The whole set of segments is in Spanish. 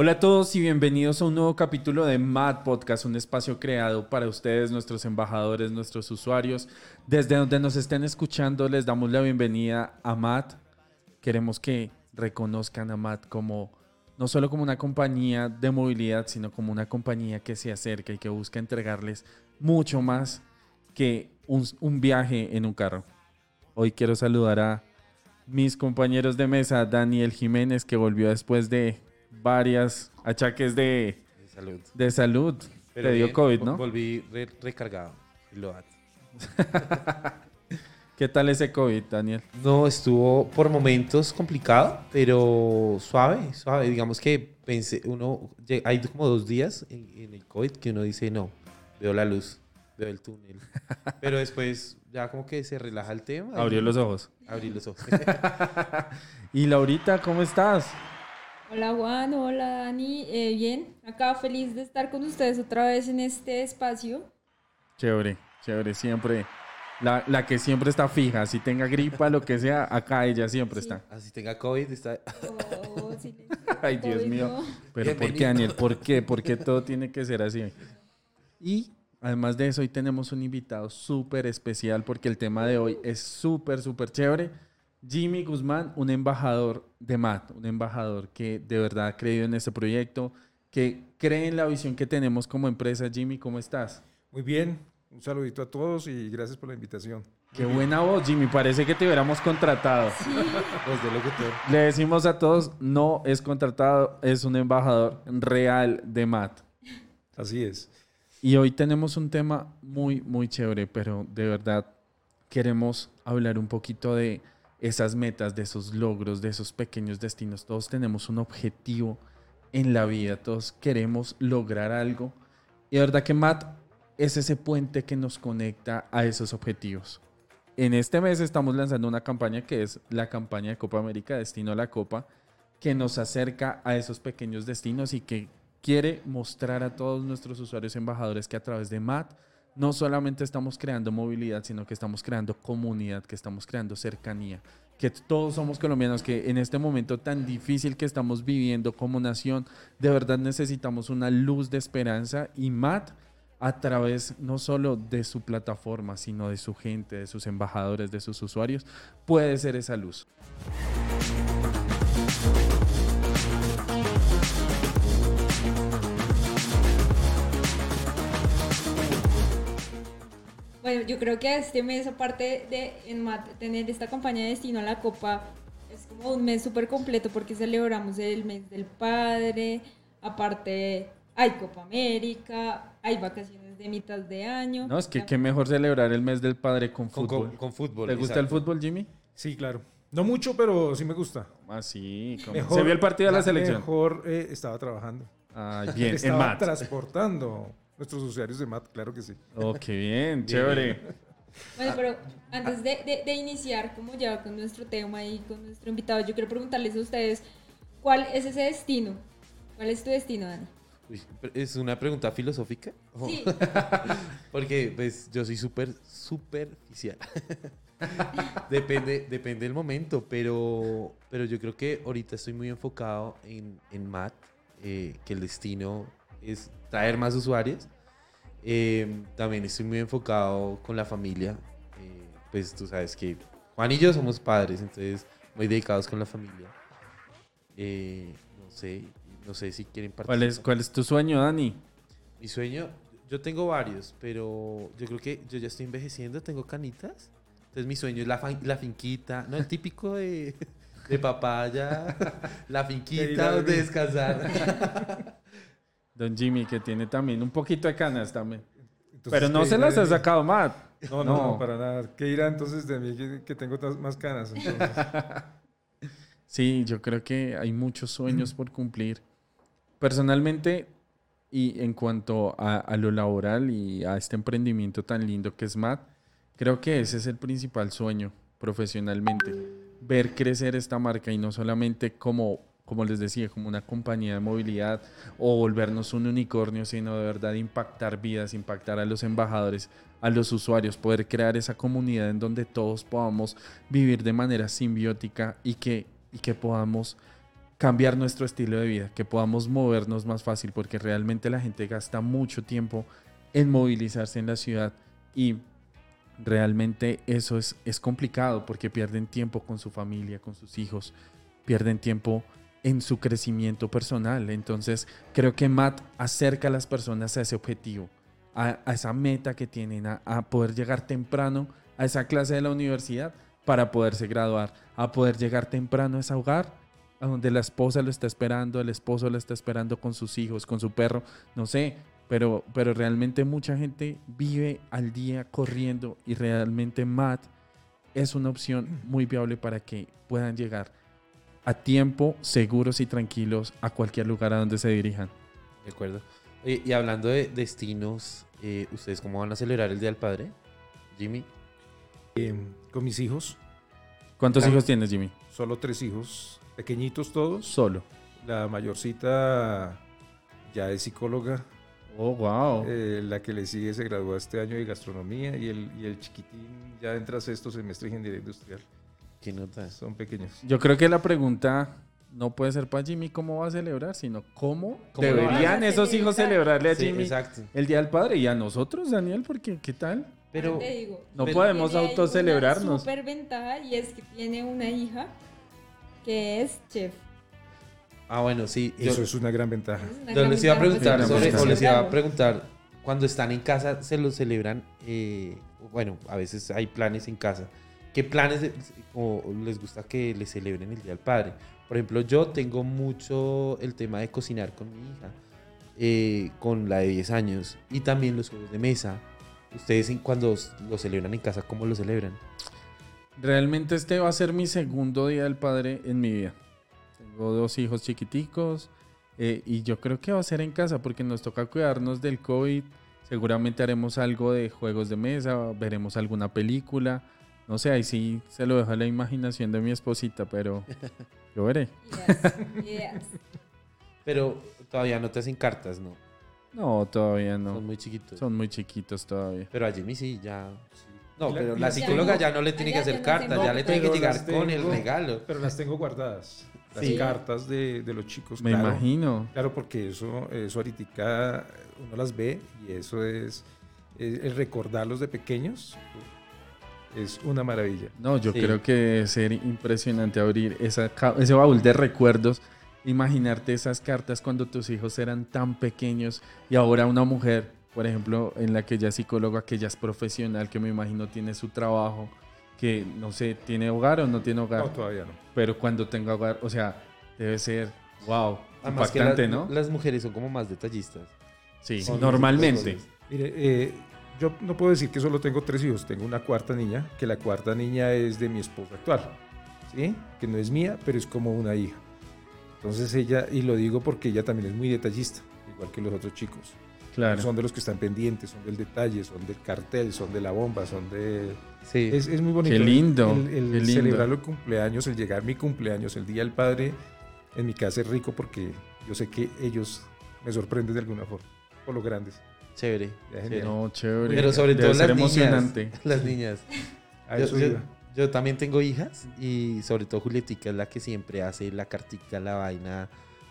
Hola a todos y bienvenidos a un nuevo capítulo de Mad Podcast, un espacio creado para ustedes, nuestros embajadores, nuestros usuarios. Desde donde nos estén escuchando, les damos la bienvenida a Mad. Queremos que reconozcan a Mad como no solo como una compañía de movilidad, sino como una compañía que se acerca y que busca entregarles mucho más que un, un viaje en un carro. Hoy quiero saludar a mis compañeros de mesa, Daniel Jiménez, que volvió después de varias achaques de, De salud. de salud. Te dio bien, COVID, ¿no? Volví re- recargado. y lo ¿Qué tal ese COVID, Daniel? No, estuvo por momentos complicado, pero suave, suave. Digamos que pensé, uno, hay como dos días en, en el COVID que uno dice, no, veo la luz, veo el túnel. Pero después ya como que se relaja el tema. y Abrió los ojos. Abrí los ojos. Y Laurita, ¿cómo estás? Hola Juan, hola Dani, Eh, bien, acá feliz de estar con ustedes otra vez en este espacio. Chévere, chévere, siempre. La, la que siempre está fija, si tenga gripa, lo que sea, acá ella siempre está. Así tenga COVID, está... Oh, Ay, Dios COVID, mío. no. Pero ¿por qué. Daniel? ¿Por qué? ¿Por qué todo tiene que ser así? Y además de eso, hoy tenemos un invitado súper especial porque el tema de hoy es súper, súper chévere. Jimmy Guzmán, un embajador de MAT, un embajador que de verdad ha creído en este proyecto, que cree en la visión que tenemos como empresa. Jimmy, ¿cómo estás? Muy bien, un saludito a todos y gracias por la invitación. Qué buena voz, Jimmy. Parece que te hubiéramos contratado. Pues de locutor. Le decimos a todos, no es contratado, es un embajador real de MAT. Así es. Y hoy tenemos un tema muy, muy chévere, pero de verdad queremos hablar un poquito de esas metas, de esos logros, de esos pequeños destinos. Todos tenemos un objetivo en la vida, todos queremos lograr algo. Y de verdad que Matt es ese puente que nos conecta a esos objetivos. En este mes estamos lanzando una campaña que es la campaña de Copa América, Destino a la Copa, que nos acerca a esos pequeños destinos y que quiere mostrar a todos nuestros usuarios embajadores que a través de MAT no solamente estamos creando movilidad, sino que estamos creando comunidad, que estamos creando cercanía, que todos somos colombianos, que en este momento tan difícil que estamos viviendo como nación, de verdad necesitamos una luz de esperanza y MAT a través no solo de su plataforma, sino de su gente, de sus embajadores, de sus usuarios, puede ser esa luz. Bueno, yo creo que este mes, aparte de en tener esta campaña de Destino a la Copa, es como un mes súper completo porque celebramos el mes del padre, aparte hay Copa América, hay vacaciones de mitad de año. No, es que qué mejor celebrar el mes del padre con Con, fútbol. con, con fútbol. ¿Te gusta el fútbol, Jimmy? Sí, claro. No mucho, pero sí me gusta. Ah, sí. ¿cómo? Mejor- Se vio el partido de la selección. Mejor eh, estaba trabajando. Ah, bien, en estaba MAT. transportando nuestros usuarios de MAT, claro que sí. Oh, qué bien, chévere. Bueno, pero antes de, de- de iniciar como ya con nuestro tema y con nuestro invitado, yo quiero preguntarles a ustedes, ¿cuál es ese destino? ¿Cuál es tu destino, Dani? Uy, ¿Es una pregunta filosófica? Sí, Porque pues yo soy súper superficial. depende, depende del momento, pero, pero yo creo que ahorita estoy muy enfocado en, en MAT, eh, que el destino es traer más usuarios. Eh, también estoy muy enfocado con la familia. eh, pues tú sabes que Juan y yo somos padres, entonces muy dedicados con la familia. Eh, no sé, no sé si quieren ¿Cuál participar. es, ¿Cuál es tu sueño, Dani? Mi sueño, yo tengo varios, pero yo creo que yo ya estoy envejeciendo, tengo canitas. Entonces mi sueño es la, la finquita, no el típico de, de papaya, la finquita donde descansar. Don Jimmy, que tiene también un poquito de canas también. Entonces, Pero no ¿qué se las ha sacado más. No, no, no, No. para nada. ¿Qué dirá entonces de mí que, que tengo más canas? Sí, yo creo que hay muchos sueños por cumplir. Personalmente, y en cuanto a, a lo laboral y a este emprendimiento tan lindo que es MAT, creo que ese es el principal sueño profesionalmente. Ver crecer esta marca y no solamente como, como les decía, como una compañía de movilidad o volvernos un unicornio, sino de verdad impactar vidas, impactar a los embajadores, a los usuarios, poder crear esa comunidad en donde todos podamos vivir de manera simbiótica y que, y que podamos cambiar nuestro estilo de vida, que podamos movernos más fácil, porque realmente la gente gasta mucho tiempo en movilizarse en la ciudad y realmente eso es, es complicado porque pierden tiempo con su familia, con sus hijos, pierden tiempo en su crecimiento personal. Entonces creo que Matt acerca a las personas a ese objetivo, a, esa meta que tienen, a, a poder llegar temprano a esa clase de la universidad para poderse graduar, a poder llegar temprano a ese hogar, a donde la esposa lo está esperando, el esposo lo está esperando con sus hijos, con su perro, no sé, pero, pero realmente mucha gente vive al día corriendo y realmente Matt es una opción muy viable para que puedan llegar a tiempo, seguros y tranquilos a cualquier lugar a donde se dirijan. De acuerdo. Y hablando de destinos, eh, ¿ustedes cómo van a celebrar el Día del Padre? Jimmy. eh, con mis hijos, ¿Cuántos Claro. hijos tienes, Jimmy? solo tres hijos, pequeñitos todos. Solo. La mayorcita ya es psicóloga. Oh, wow. eh, la que le sigue se graduó este año de gastronomía y el, y el chiquitín ya entra a sexto semestre de ingeniería industrial. ¿Qué notas? Son pequeños. Yo creo que la pregunta no puede ser para Jimmy cómo va a celebrar, sino cómo, ¿Cómo lo deberían esos hijos celebrar? celebrarle a Sí, Jimmy exacto. el Día del Padre y a nosotros, Daniel, porque ¿qué tal? Pero, Te digo, No Pero- podemos autocelebrarnos. Una super ventaja y es que tiene una hija que es chef. ah, bueno, sí. yo- Eso es una gran ventaja. Una gran les iba a preguntar sobre, o les iba a preguntar, cuando están en casa, ¿se lo celebran? eh, bueno, a veces hay planes en casa. ¿Qué planes de- o les gusta que le celebren el Día del Padre? Por ejemplo, yo tengo mucho el tema de cocinar con mi hija, eh, con la de 10 años, y también los juegos de mesa. Ustedes cuando lo celebran en casa, ¿cómo lo celebran? Realmente este va a ser mi segundo Día del Padre en mi vida. Tengo dos hijos chiquiticos eh, y yo creo que va a ser en casa porque nos toca cuidarnos del COVID. Seguramente haremos algo de juegos de mesa, veremos alguna película. No sé, ahí sí se lo dejo a la imaginación de mi esposita, pero yo veré. Yes, yes. Pero todavía no te hacen cartas, ¿no? No, todavía Son no. muy chiquitos. Son muy chiquitos todavía. Pero a Jimmy sí, ya. No, pero la las psicóloga ya no le tiene que hacer cartas, ya le tiene que llegar con el regalo. Pero las tengo guardadas. Las Sí. cartas de, de los chicos. Me claro. imagino. Claro, porque eso, eso ahorita uno las ve y eso es, es- el recordarlos de pequeños es una maravilla. No, yo Sí. creo que debe ser impresionante abrir esa, ese baúl de recuerdos. Imaginarte esas cartas cuando tus hijos eran tan pequeños y ahora una mujer, por ejemplo, en la que ella es psicóloga, que ella es profesional, que me imagino tiene su trabajo, que no sé, tiene hogar o no tiene hogar, No, todavía no. pero cuando tenga hogar, o sea, debe ser, wow, Además que impactante, la- ¿no? las mujeres son como más detallistas. Sí, Son normalmente. Mire, eh, yo no puedo decir que solo tengo tres hijos, tengo una cuarta niña, que la cuarta niña es de mi esposa actual, ¿sí? Que no es mía, pero es como una hija. Entonces ella, y lo digo porque ella también es muy detallista, igual que los otros chicos. Claro. Son de los que están pendientes, son del detalle, son del cartel, son de la bomba, son de... Sí. Es, es muy bonito. Qué lindo, El, el qué lindo. celebrar los cumpleaños, el llegar mi cumpleaños, el Día del Padre, en mi casa es rico porque yo sé que ellos me sorprenden de alguna forma, por lo grandes. Chévere. No, chévere. Pero sobre Debe todo ser las niñas. emocionante. Las niñas. Yo, yo- yo también tengo hijas y sobre todo Julietica es la que siempre hace la cartica, la vaina,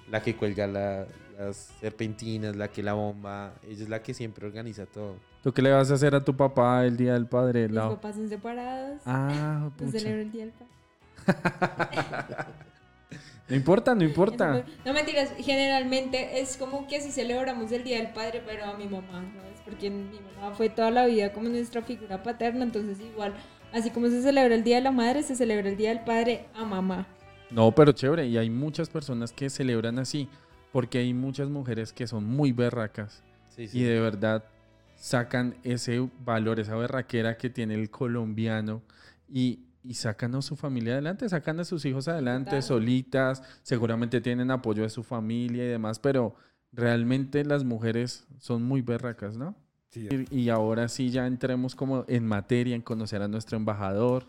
la que cuelga la- las serpentinas, la que la bomba. Ella es la que siempre organiza todo. ¿Tú qué le vas a hacer a tu papá el día del padre? Mis Lau? papás son separados. Ah, pucha. celebra el día del padre. No importa, no importa. No mentiras, generalmente es como que si celebramos el Día del Padre, pero a mi mamá, ¿sabes? Porque mi mamá fue toda la vida como nuestra figura paterna, entonces igual, así como se celebra el Día de la Madre, se celebra el Día del Padre a mamá. No, pero chévere. Y hay muchas personas que celebran así. Porque hay muchas mujeres que son muy berracas. Sí, sí. Y de verdad sacan ese valor, esa berraquera que tiene el colombiano y, y sacan a su familia adelante, sacan a sus hijos adelante, Total. solitas, seguramente tienen apoyo de su familia y demás, pero realmente las mujeres son muy berracas, ¿no? Sí, Y y ahora sí ya entremos como en materia, en conocer a nuestro embajador,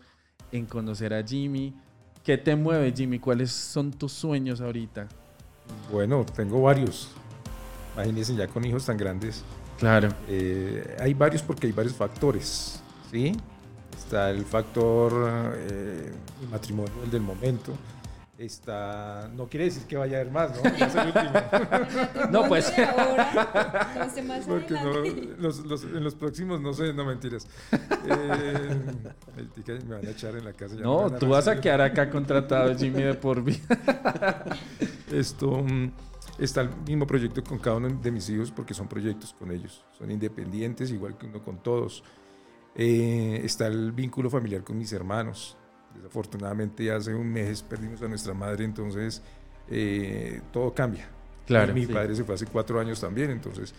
en conocer a Jimmy. ¿Qué te mueve, Jimmy? ¿Cuáles son tus sueños ahorita? Bueno, tengo varios. Imagínense ya con hijos tan grandes. Claro. Eh, hay varios porque hay varios factores, ¿sí? Está el factor eh, el matrimonio, el del momento. Está, no quiere decir que vaya a haber más, ¿no? Ya es el último. No, pues. De ahora, entonces más Porque no, los, los- en los próximos no sé, no mentiras. Eh, me van a echar en la casa. ya No, tú vas a quedar acá contratado, Jimmy, de por vida. Esto mm, está el mismo proyecto con cada uno de mis hijos porque son proyectos con ellos. Son independientes, igual que uno con todos. Eh, está el vínculo familiar con mis hermanos. Desafortunadamente hace un mes perdimos a nuestra madre, entonces eh, todo cambia. Claro, Mi sí. padre se fue hace cuatro años también, entonces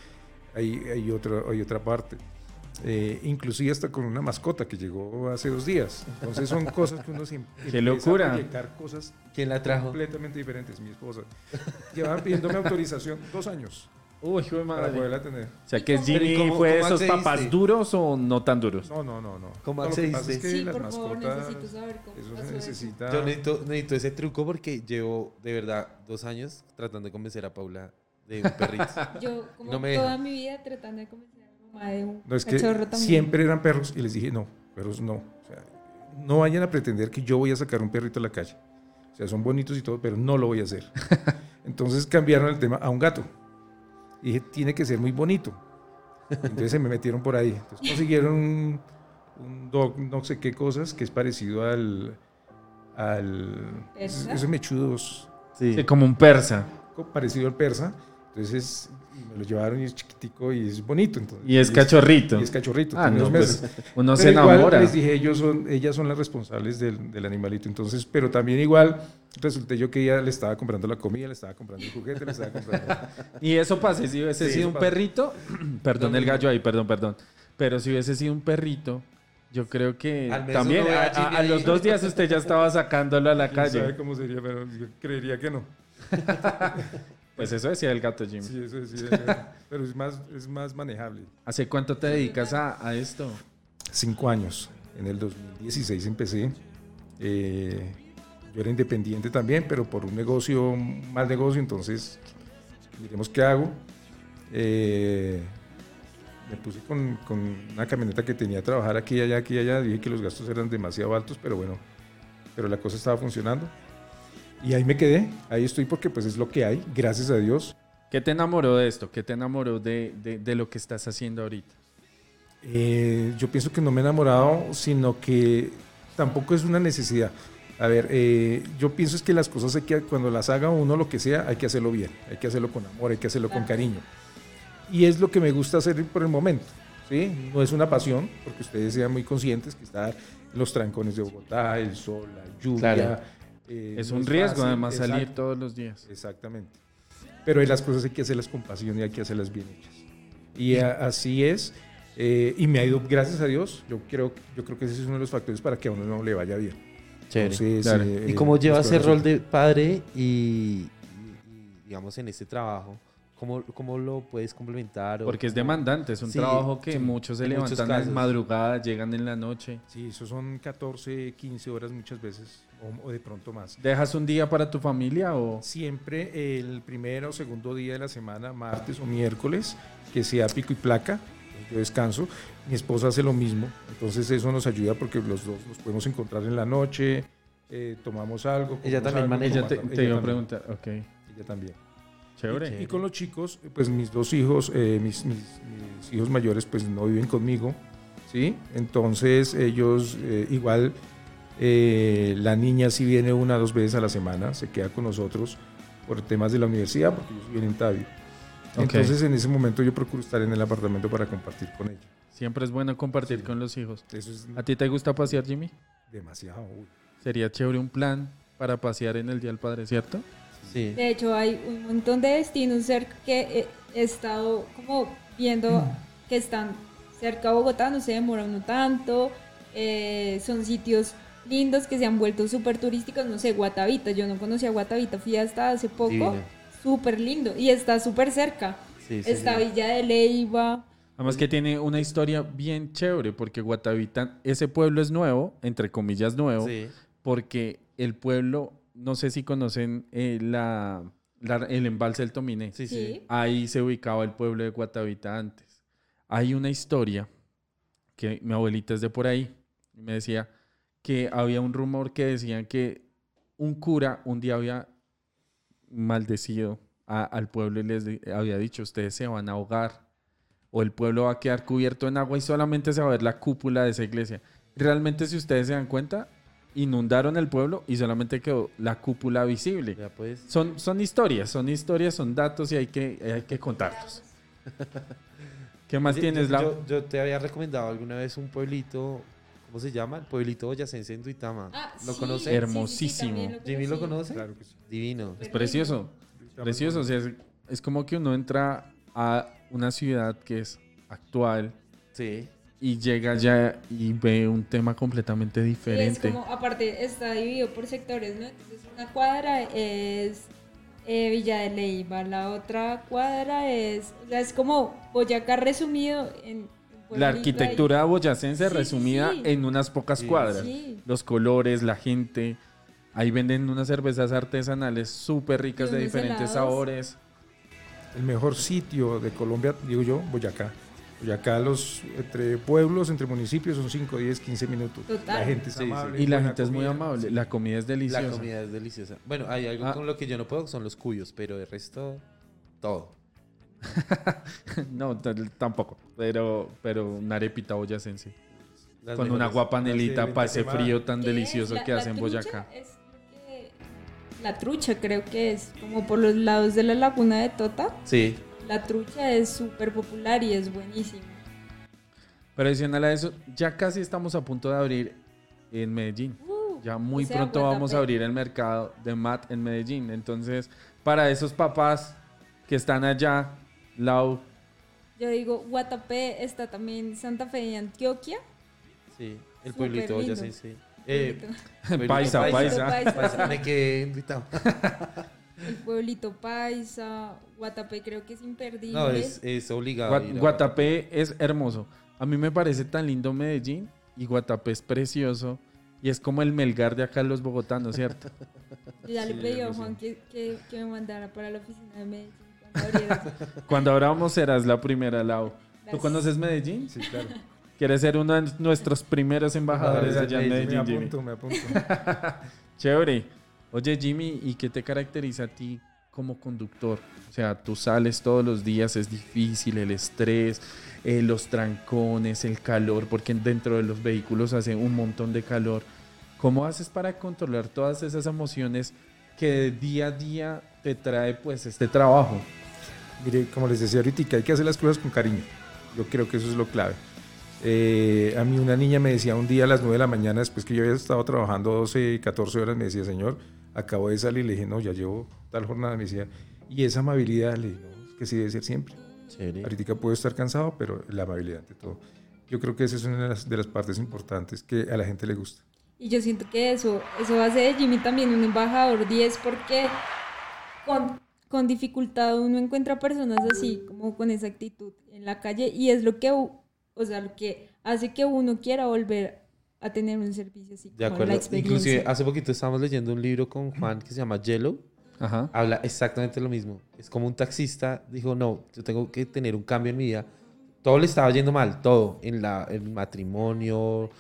hay, hay, otra, hay otra parte. Eh, inclusive hasta con una mascota que llegó hace dos días. Entonces son cosas que uno se em- ¡Qué locura! a proyectar cosas ¿Quién la trajo? completamente diferentes, mi esposa. Llevaban pidiéndome autorización dos años Uy, hijo de para madre. poderla tener. O sea, que ¿Y cómo- Jimmy Pero ¿y cómo- fue de esos accediste? papás duros o no tan duros. No, no, no, no. ¿Cómo No, lo que pasa accediste? es que Sí, las por favor, mascotas, necesito saber cómo eso se eso. necesita. Yo necesito, necesito ese truco porque llevo de verdad dos años tratando de convencer a Paula de un perrito. Yo, como No me toda deja. mi vida, tratando de convencer a mi mamá de un No, es que también. siempre eran perros y les dije, no, perros no. O sea, no vayan a pretender que yo voy a sacar un perrito a la calle. O sea, son bonitos y todo, pero no lo voy a hacer. Entonces cambiaron el tema a un gato. Y dije, tiene que ser muy bonito. Entonces se me metieron por ahí. Entonces consiguieron un, un dog, no sé qué cosas, que es parecido al... al ¿Persa? esos mechudos, Sí, como un persa. parecido al persa. Entonces me lo llevaron y es chiquitico y es bonito. Entonces, Y es cachorrito. Y es cachorrito. Ah, no, pues uno se Pero igual enamora. les dije, ellos son, ellas son las responsables del, del animalito. Entonces, pero también igual resulté yo que ella le estaba comprando la comida, le estaba comprando el juguete, le estaba comprando. Y eso pasa, si hubiese Sí, sido un pasa. perrito, perdón el gallo ahí, perdón, perdón. Pero si hubiese sido un perrito, yo creo que también a, los dos días usted ya estaba sacándolo a la ¿Quién sabe calle. cómo sería? Pero yo creería que no. Pues eso decía el gato Jimmy. Sí, eso eh, pero es más, es más manejable. ¿Hace cuánto te dedicas a, a esto? Cinco años. En el 2016 empecé. Eh, yo era independiente también, pero por un negocio, un mal negocio, entonces miremos qué hago. Eh, me puse con, con una camioneta que tenía a trabajar aquí y allá, aquí y allá. Dije que los gastos eran demasiado altos, pero bueno, pero la cosa estaba funcionando. Y ahí me quedé, ahí estoy porque pues es lo que hay, gracias a Dios. ¿Qué te enamoró de esto? ¿Qué te enamoró de, de- de lo que estás haciendo ahorita? Eh, yo pienso que no me he enamorado, sino que tampoco es una necesidad. A ver, eh, yo pienso es que las cosas hay que, cuando las haga uno lo que sea, hay que hacerlo bien, hay que hacerlo con amor, hay que hacerlo con cariño. Y es lo que me gusta hacer por el momento. ¿sí? No es una pasión, porque ustedes sean muy conscientes que estar en los trancones de Bogotá, el sol, la lluvia. Claro. Eh, Es no un riesgo fácil. además salir Exacto. todos los días. Exactamente. Pero las cosas hay que hacerlas con pasión y hay que hacerlas bien hechas. Y a- así es. eh, y me ha ido, gracias a Dios, yo creo, yo creo que ese es uno de los factores para que a uno no le vaya bien. Chévere. Entonces, Claro. eh, ¿Y cómo las lleva cosas ese así. rol de padre y, y- y, digamos, en este trabajo? ¿Cómo, cómo lo puedes complementar? Porque es demandante, es un Sí, trabajo que sí, muchos se en muchos levantan en casos. madrugada, llegan en la noche. Sí, eso son 14, 15 horas muchas veces, o, o de pronto más. ¿Dejas un día para tu familia o...? Siempre el primero o segundo día de la semana, martes o miércoles, que sea pico y placa, yo descanso. Mi esposa hace lo mismo, entonces eso nos ayuda porque los dos nos podemos encontrar en la noche, eh, tomamos algo. Ella también algo, maneja. Ella te, te iba a preguntar, ok, Ella también. Chévere. Y con los chicos, pues mis dos hijos, eh, mis, mis- mis hijos mayores, pues no viven conmigo, ¿sí? Entonces ellos eh, igual, eh, la niña sí viene una o dos veces a la semana, se queda con nosotros por temas de la universidad, porque ellos viven en Tabio. Ok. Entonces en ese momento yo procuro estar en el apartamento para compartir con ella. Siempre es bueno compartir Sí. con los hijos. Eso es ¿A ti te gusta pasear, Jimmy? demasiado. uy. Sería chévere un plan para pasear en el Día del Padre, ¿cierto? Sí. De hecho, hay un montón de destinos cerca que he, estado como viendo que están cerca a Bogotá, no se demora uno tanto, eh, son sitios lindos que se han vuelto súper turísticos, no sé, Guatavita, yo no conocía Guatavita, fui hasta hace poco, súper lindo, y está súper cerca, Sí, sí, está sí. Villa de Leyva, Además que tiene una historia bien chévere, porque Guatavita, ese pueblo es nuevo, entre comillas nuevo, Sí. porque el pueblo, no sé si conocen eh, la, la- el embalse del Tominé. Sí, sí. Ahí se ubicaba el pueblo de Guatavita antes. Hay una historia que mi abuelita es de por ahí y me decía que había un rumor que decían que un cura un día había maldecido a- al pueblo y les había dicho, ustedes se van a ahogar o el pueblo va a quedar cubierto en agua y solamente se va a ver la cúpula de esa iglesia. Realmente si ustedes se dan cuenta, inundaron el pueblo y solamente quedó la cúpula visible. Ya pues. Son, son historias, son historias, son datos y hay que, hay que contarlos. ¿Qué más Oye, tienes, yo, Lau? yo, yo te había recomendado alguna vez un pueblito, ¿cómo se llama? El pueblito boyacense en Duitama. Ah, ¿Lo sí, conoces? sí, sí, sí, Hermosísimo. también ¿Jimmy lo conoce? Claro que sí. Divino. Es precioso, precioso. O sea, es, es como que uno entra a una ciudad que es actual Sí. Y llega allá y ve un tema completamente Sí, diferente. es como, aparte, está dividido por sectores, ¿no? Entonces, una cuadra es eh, Villa de Leyva, la otra cuadra es, o sea, es como Boyacá resumido en La arquitectura boyacense Sí, sí, resumida sí. en unas pocas Sí. cuadras. ahí. Sí. Los colores, la gente. Ahí venden unas cervezas artesanales súper ricas de diferentes helados. sabores. El mejor sitio de Colombia, digo yo, Boyacá. Boyacá, los, entre pueblos, entre municipios, son 5, 10, 15 minutos. Total. La gente es Sí, sí. amable. Y la gente es muy amable. La comida es deliciosa. La comida es deliciosa. Bueno, hay algo Ah. con lo que yo no puedo, son los cuyos, pero el resto, todo. no, tampoco. Pero, pero una arepita boyacense. Las Con una mejores. guapanelita las de para ese frío tan ¿Qué delicioso? La- que hacen Boyacá. es que- La trucha creo que es, como por los lados de la laguna de Tota. Sí. La trucha es súper popular y es buenísima. Pero adicional a eso, ya casi estamos a punto de abrir en Medellín. Uh, Ya muy o sea, pronto vamos a abrir el mercado de mat en Medellín. Entonces, para esos papás que están allá, Lau, Yo digo, Guatapé está también Santa Fe y Antioquia. Sí. El pueblito lindo. boyacense. Eh, pueblito Paisa, paisa. Paisa. Me quedé Duitama. El pueblito Paisa, Guatapé creo que es imperdible. No, es, es obligado. Gua- ir a Guatapé es hermoso. A mí me parece tan lindo Medellín y Guatapé es precioso. Y es como el Melgar de acá los bogotanos, ¿cierto? Yo ya le Sí, pedí a. Juan que, que, que me mandara para la oficina de Medellín. cuando. Cuando abramos serás la primera, Lau. ¿Tú conoces Medellín? Sí, claro. ¿Quieres ser uno de nuestros primeros embajadores allá en de Me Medellín, Jimmy? apunto, me apunto. Chévere. Oye, Jimmy, ¿y qué te caracteriza a ti como conductor? O sea, tú sales todos los días, es difícil, el estrés, eh, los trancones, el calor, porque dentro de los vehículos hace un montón de calor. ¿Cómo haces para controlar todas esas emociones que día a día te trae pues este trabajo? Mire, como les decía ahorita, hay que hacer las cosas con cariño. Yo creo que eso es lo clave. Eh, a mí una niña me decía un día a las 9 de la mañana, después que yo había estado trabajando 12, 14 horas, me decía, señor, acabo de salir. Le dije, no, ya llevo tal jornada. Me decía, y esa amabilidad, le dije, no, es que sí debe ser siempre. Chévere. Ahorita puedo estar cansado, pero la amabilidad ante todo. Yo creo que esa es una de las, de las partes importantes que a la gente le gusta. Y yo siento que eso, eso hace de Jimmy también un embajador 10 porque con, con dificultad uno encuentra personas así, como con esa actitud en la calle y es lo que, o sea, lo que hace que uno quiera volver a tener un servicio así, De como acuerdo. la experiencia. Inclusive hace poquito estábamos leyendo un libro con Juan que se llama Yellow. Ajá. Habla exactamente lo mismo. Es como un taxista dijo, no, yo tengo que tener un cambio en mi vida. Todo le estaba yendo mal, todo. En la, el matrimonio,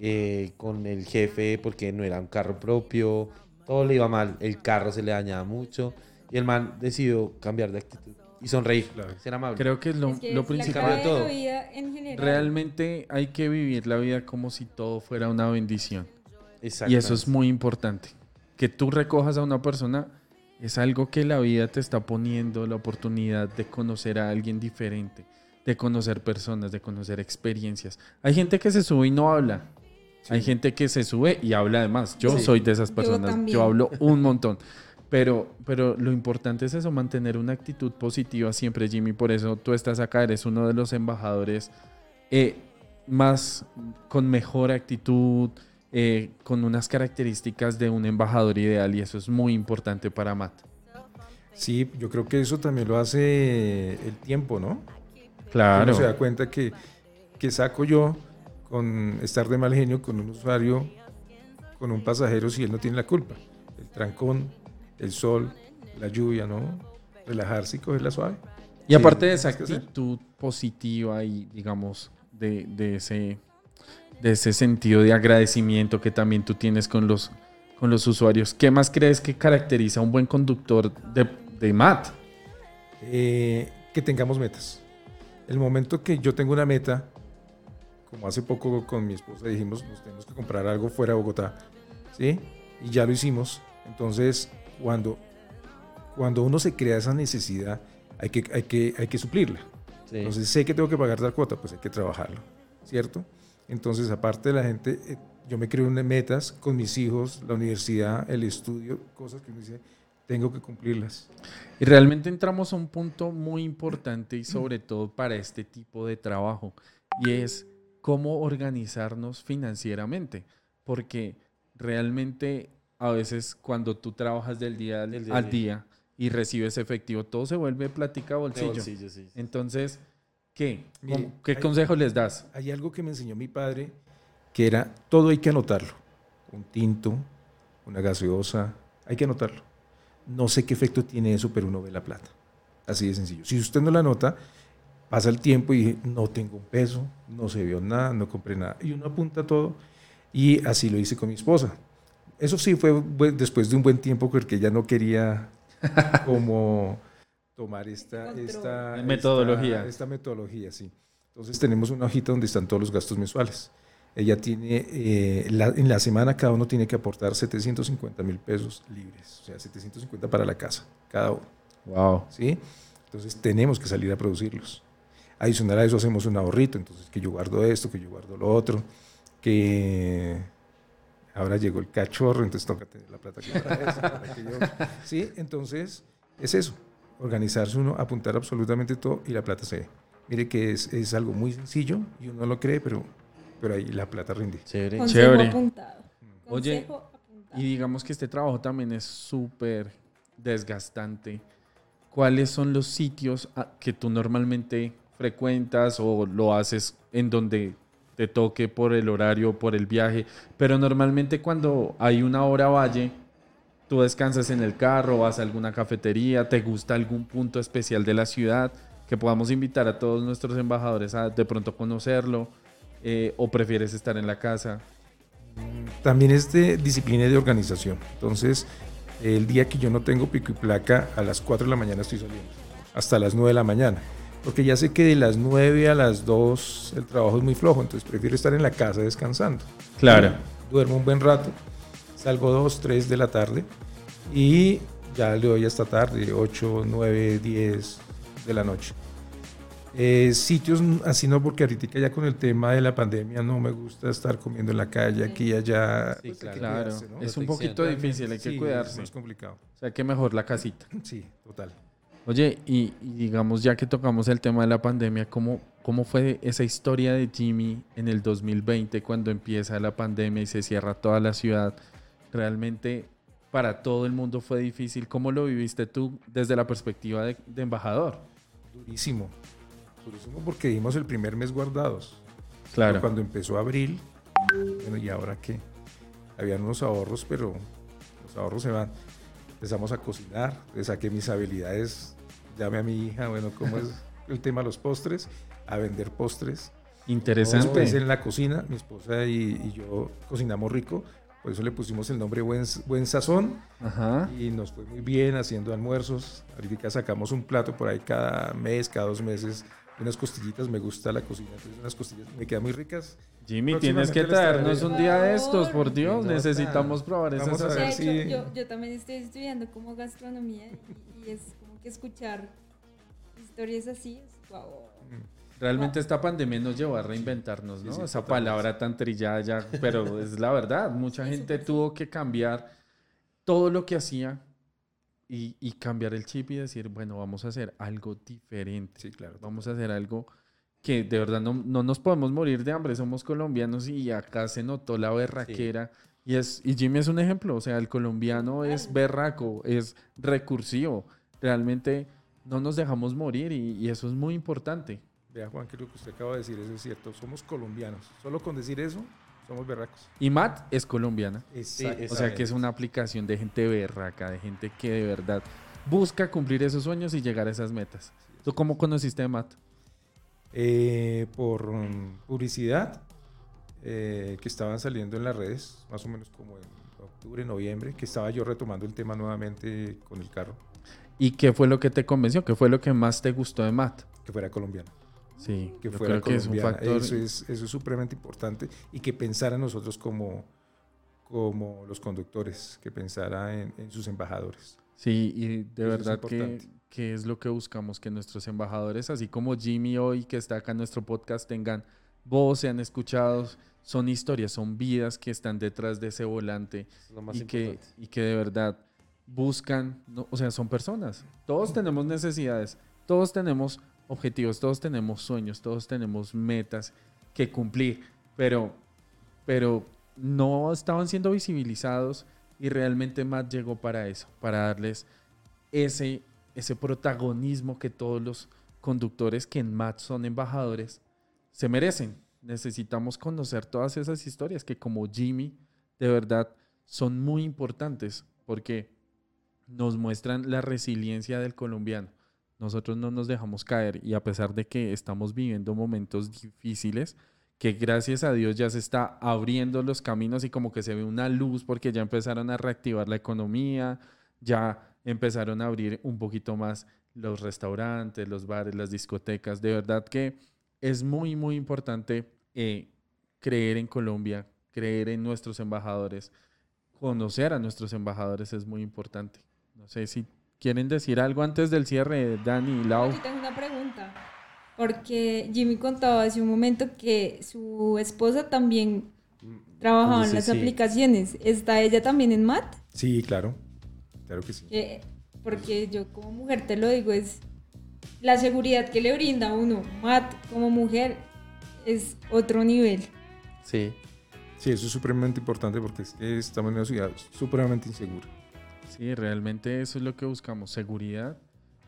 eh, con el jefe, porque no era un carro propio. Todo le iba mal. El carro se le dañaba mucho. Y el man decidió cambiar de actitud y sonreír. Ser amable. Creo que es lo, Es que lo es principal. de todo. la vida en general. Realmente hay que vivir la vida como si todo fuera una bendición. Y eso es muy importante. Que tú recojas a una persona es algo que la vida te está poniendo la oportunidad de conocer a alguien diferente, de conocer personas, de conocer experiencias. Hay gente que se sube y no habla. Hay gente que se sube y habla además. Yo Sí. soy de esas Yo personas. Yo, también. hablo un montón. Pero, pero lo importante es eso, mantener una actitud positiva siempre, Jimmy. Por eso tú estás acá, eres uno de los embajadores eh, más con mejor actitud, eh, con unas características de un embajador ideal y eso es muy importante para Matt. Sí, yo creo que eso también lo hace el tiempo, ¿no? Claro. Uno se da cuenta que, que saco yo con estar de mal genio con un usuario, con un pasajero, si él no tiene la culpa. El trancón, el sol, la lluvia, ¿no? Relajarse y cogerla suave. Y aparte de esa actitud positiva y, digamos, de, de ese, de ese sentido de agradecimiento que también tú tienes con los, con los usuarios, ¿qué más crees que caracteriza a un buen conductor de, de Matt? Eh, que tengamos metas. El momento que yo tengo una meta, como hace poco con mi esposa dijimos, nos tenemos que comprar algo fuera de Bogotá, ¿sí? Y ya lo hicimos. Entonces, cuando, cuando uno se crea esa necesidad, hay que, hay que, hay que suplirla. Sí. Entonces, sé que tengo que pagar tal cuota, pues hay que trabajarlo, ¿cierto? Entonces, aparte de la gente, eh, yo me creo en metas con mis hijos, la universidad, el estudio, cosas que uno dice, tengo que cumplirlas. Y realmente entramos a un punto muy importante y sobre todo para este tipo de trabajo y es cómo organizarnos financieramente, porque realmente a veces cuando tú trabajas del día Del día al al día y recibes efectivo, todo se vuelve plática bolsillo. bolsillo, sí. Entonces, ¿qué? Mire, ¿Cómo- ¿Qué hay- consejo les das? Hay algo que me enseñó mi padre, que era, todo hay que anotarlo. Un tinto, una gaseosa, hay que anotarlo. No sé qué efecto tiene eso, pero uno ve la plata. Así de sencillo. Si usted no la anota, pasa el tiempo y no tengo un peso, no se vio nada, no compré nada. Y uno apunta todo y así lo hice con mi esposa. Eso sí fue después de un buen tiempo porque ella no quería como tomar esta, esta Metodología. Esta, esta metodología, sí. Entonces tenemos una hojita donde están todos los gastos mensuales. Ella tiene, eh, la- en la semana cada uno tiene que aportar 750 mil pesos libres, o sea, 750 para la casa, cada uno. Wow. ¿sí? Entonces tenemos que salir a producirlos. Adicional a eso hacemos un ahorrito, entonces que yo guardo esto, que yo guardo lo otro, que ahora llegó el cachorro, entonces toca tener la plata que para eso, para aquello. Sí, entonces es eso, organizarse uno, apuntar absolutamente todo y la plata se ve. Mire que es, es algo muy sencillo y uno no lo cree, pero, pero ahí la plata rinde. Chévere. Consejo Chévere. apuntado. Oye, Consejo apuntado. Y digamos que este trabajo también es súper desgastante. ¿Cuáles son los sitios que tú normalmente frecuentas o lo haces en donde te toque por el horario, por el viaje? Pero normalmente cuando hay una hora valle, tú descansas en el carro, vas a alguna cafetería, te gusta algún punto especial de la ciudad que podamos invitar a todos nuestros embajadores a de pronto conocerlo eh, o prefieres estar en la casa. También es de disciplina y de organización. Entonces, el día que yo no tengo pico y placa, a las 4 de la mañana estoy saliendo, hasta las 9 de la mañana. Porque ya sé que de las 9 a las 2 el trabajo es muy flojo, entonces prefiero estar en la casa descansando. Claro. Duermo un buen rato, salgo 2, 3 de la tarde y ya le doy hasta tarde, 8, 9, 10 de la noche. Eh, sitios así no, porque ahorita ya con el tema de la pandemia no me gusta estar comiendo en la calle, aquí y allá. Sí, pues que Claro, cuidarse, ¿no? es un poquito difícil, hay que Sí, cuidarse. Es más complicado. O sea, que mejor la casita. Sí, total. Oye, y, y digamos, ya que tocamos el tema de la pandemia, ¿cómo, ¿cómo fue esa historia de Jimmy en el 2020 cuando empieza la pandemia y se cierra toda la ciudad? Realmente para todo el mundo fue difícil. ¿Cómo lo viviste tú desde la perspectiva de, de embajador? Durísimo. Durísimo porque dimos el primer mes guardados. Claro. Pero Cuando empezó abril, bueno, ¿y ahora qué? Habían unos ahorros, pero los ahorros se van. Empezamos a cocinar, saqué mis habilidades, llamé a mi hija, bueno, ¿cómo es el tema de los postres? A vender postres. Interesante. Después en la cocina, mi esposa y, y yo cocinamos rico, por eso le pusimos el nombre Buen, Buen Sazón Ajá. y nos fue muy bien haciendo almuerzos. Ahorita sacamos un plato por ahí cada mes, cada dos meses, unas costillitas, me gusta la cocina, entonces unas costillas me quedan muy ricas. Jimmy, tienes que traernos un día de estos, por Dios. Nota. Necesitamos probar esas Vamos a ver si- yo, yo también estoy estudiando como gastronomía y, y es que escuchar historias así es wow. Realmente esta pandemia nos llevó a reinventarnos, ¿no? Sí, sí, Esa palabra tan trillada ya, pero es la verdad. Mucha Sí, gente tuvo que cambiar todo lo que hacía y, y cambiar el chip y decir, bueno, vamos a hacer algo diferente. Sí, claro. Vamos a hacer algo que de verdad no, no nos podemos morir de hambre, somos colombianos y acá se notó la berraquera. Y, es, y Jimmy es un ejemplo, o sea, el colombiano es berraco, es recursivo, realmente no nos dejamos morir y, y eso es muy importante. Vea, Juan, que lo que usted acaba de decir, eso es cierto. Somos colombianos. Solo con decir eso, somos berracos. Y Matt es colombiana, Exacto. o sea que es una aplicación de gente berraca, de gente que de verdad busca cumplir esos sueños y llegar a esas metas. ¿Tú cómo conociste a Matt? Eh, por mm, publicidad eh, que estaban saliendo en las redes, más o menos como en octubre, noviembre, que estaba yo retomando el tema nuevamente con el carro, ¿Y qué fue lo que te convenció? ¿Qué fue lo que más te gustó de Matt? que fuera colombiano. Sí, Que yo fuera creo que es un colombiana. factor. Eso, es, eso es supremamente importante y que pensara en nosotros como, como los conductores, que pensara en, en sus embajadores. Sí, y de Eso es verdad que, importante. que es lo que buscamos, que nuestros embajadores, así como Jimmy hoy, que está acá en nuestro podcast, tengan voz, sean escuchados. Son historias, son vidas que están detrás de ese volante Es lo más y que, importante. y que de verdad buscan, o sea, son personas. Todos tenemos necesidades, todos tenemos objetivos, todos tenemos sueños, todos tenemos metas que cumplir, pero, pero no estaban siendo visibilizados y realmente Matt llegó para eso, para darles ese, ese protagonismo que todos los conductores que en Matt son embajadores se merecen. Necesitamos conocer todas esas historias que como Jimmy de verdad son muy importantes porque nos muestran la resiliencia del colombiano. Nosotros no nos dejamos caer y a pesar de que estamos viviendo momentos difíciles, que gracias a Dios ya se está abriendo los caminos y como que se ve una luz porque ya empezaron a reactivar la economía, ya empezaron a abrir un poquito más los restaurantes, los bares, las discotecas. De verdad que es muy, muy importante eh, creer en Colombia, creer en nuestros embajadores, conocer a nuestros embajadores es muy importante. No sé si quieren decir algo antes del cierre, Dani y Lau. Yo tengo una pregunta. Porque Jimmy contaba hace un momento que su esposa también trabajaba en las sí. aplicaciones. ¿Está ella también en MAT? Sí, claro. Claro que sí. Que- porque yo como mujer te lo digo, es la seguridad que le brinda a uno MAT como mujer es otro nivel. Sí. Sí, eso es supremamente importante porque es que estamos en una ciudad supremamente insegura. Sí, realmente eso es lo que buscamos, seguridad,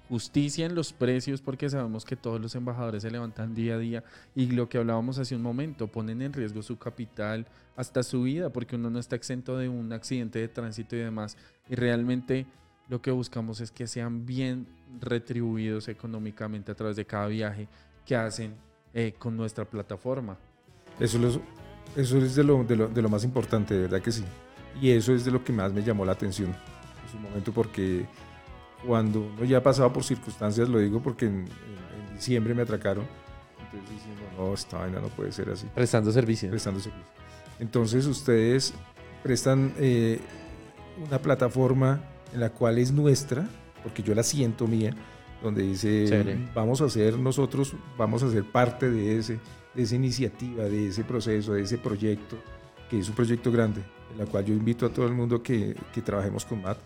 justicia en los precios, porque sabemos que todos los embajadores se levantan día a día y lo que hablábamos hace un momento, ponen en riesgo su capital, hasta su vida, porque uno no está exento de un accidente de tránsito y demás. Y realmente lo que buscamos es que sean bien retribuidos económicamente a través de cada viaje que hacen eh, con nuestra plataforma. Eso, los- eso es de lo, de, lo, de lo más importante, de verdad que sí. Y eso es de lo que más me llamó la atención en su momento porque cuando uno ya pasaba por circunstancias, lo digo porque en, en- en diciembre me atracaron, entonces diciendo, no, esta vaina no puede ser así. Prestando servicio. prestando servicio. Entonces ustedes prestan eh, una plataforma en la cual es nuestra, porque yo la siento mía, donde dice Chévere. vamos a ser nosotros, vamos a ser parte de ese, de esa iniciativa, de ese proceso, de ese proyecto, que es un proyecto grande, en la cual yo invito a todo el mundo que, que trabajemos con MAT,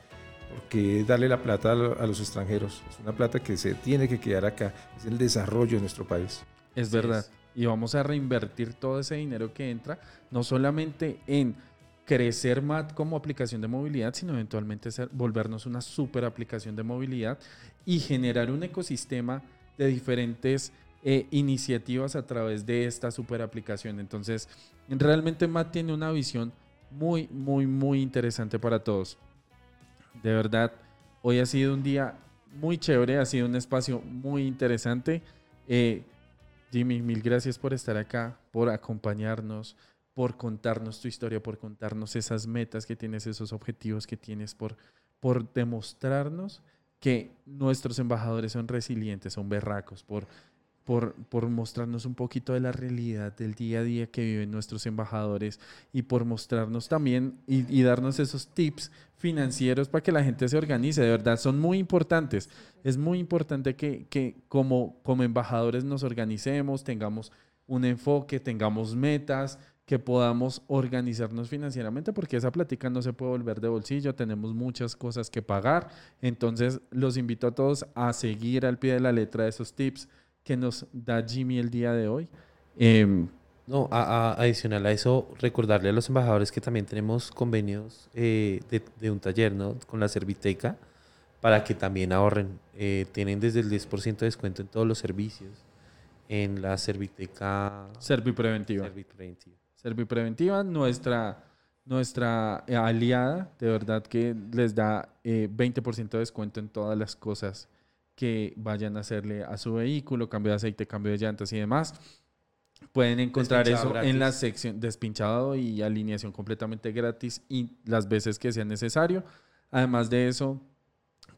porque es darle la plata a, lo- a los extranjeros, es una plata que se tiene que quedar acá, es el desarrollo de nuestro país. Es verdad. es. Y vamos a reinvertir todo ese dinero que entra, no solamente en crecer MAT como aplicación de movilidad, sino eventualmente ser- volvernos una super aplicación de movilidad y generar un ecosistema de diferentes eh, iniciativas a través de esta super aplicación. Entonces, realmente MAT tiene una visión muy, muy, muy interesante para todos. De verdad, hoy ha sido un día muy chévere, ha sido un espacio muy interesante. Eh, Jimmy, mil gracias por estar acá, por acompañarnos, por contarnos tu historia, por contarnos esas metas que tienes, esos objetivos que tienes, por, por demostrarnos que nuestros embajadores son resilientes, son berracos, por, por, por mostrarnos un poquito de la realidad del día a día que viven nuestros embajadores y por mostrarnos también y, y darnos esos tips financieros para que la gente se organice. De verdad, son muy importantes. Es muy importante que, que como, como embajadores nos organicemos, tengamos un enfoque, tengamos metas, que podamos organizarnos financieramente porque esa plática no se puede volver de bolsillo, tenemos muchas cosas que pagar, entonces los invito a todos a seguir al pie de la letra esos tips que nos da Jimmy el día de hoy. Em, No, a- a- adicional a eso, recordarle a los embajadores que también tenemos convenios eh, de, de un taller ¿no? con la Serviteca para que también ahorren. Eh, tienen desde el 10% de descuento en todos los servicios en la Serviteca Servipreventiva. Servipreventiva. Servipreventiva, nuestra, nuestra eh, aliada, de verdad que les da eh, 20% de descuento en todas las cosas que vayan a hacerle a su vehículo, cambio de aceite, cambio de llantas y demás. Pueden encontrar Despinchado eso en la sección despinchado y alineación completamente gratis y las veces que sea necesario. Además de eso,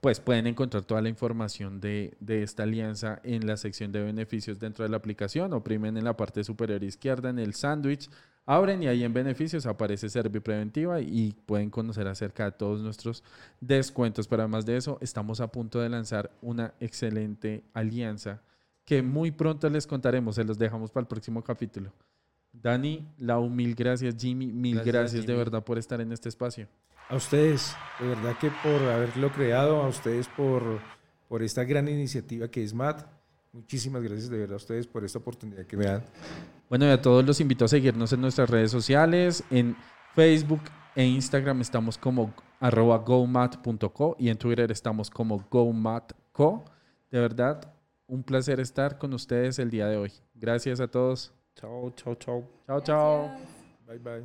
pues pueden encontrar toda la información de, de esta alianza en la sección de beneficios dentro de la aplicación. Oprimen en la parte superior izquierda en el sándwich, abren y ahí en beneficios aparece Servipreventiva y pueden conocer acerca de todos nuestros descuentos. Pero además de eso, estamos a punto de lanzar una excelente alianza que muy pronto les contaremos. Se los dejamos para el próximo capítulo. Dani, Lau, mil gracias. Jimmy, mil Gracias, gracias, de verdad por estar en este espacio. A ustedes, de verdad que por haberlo creado, a ustedes por, por esta gran iniciativa que es MAT. Muchísimas gracias de verdad a ustedes por esta oportunidad que me dan. Bueno, y a todos los invito a seguirnos en nuestras redes sociales. En Facebook e Instagram estamos como arroba gomat.co y en Twitter estamos como gomatco. De verdad, un placer estar con ustedes el día de hoy. Gracias a todos. Chao, chao, chao. Chao, chao. Bye bye.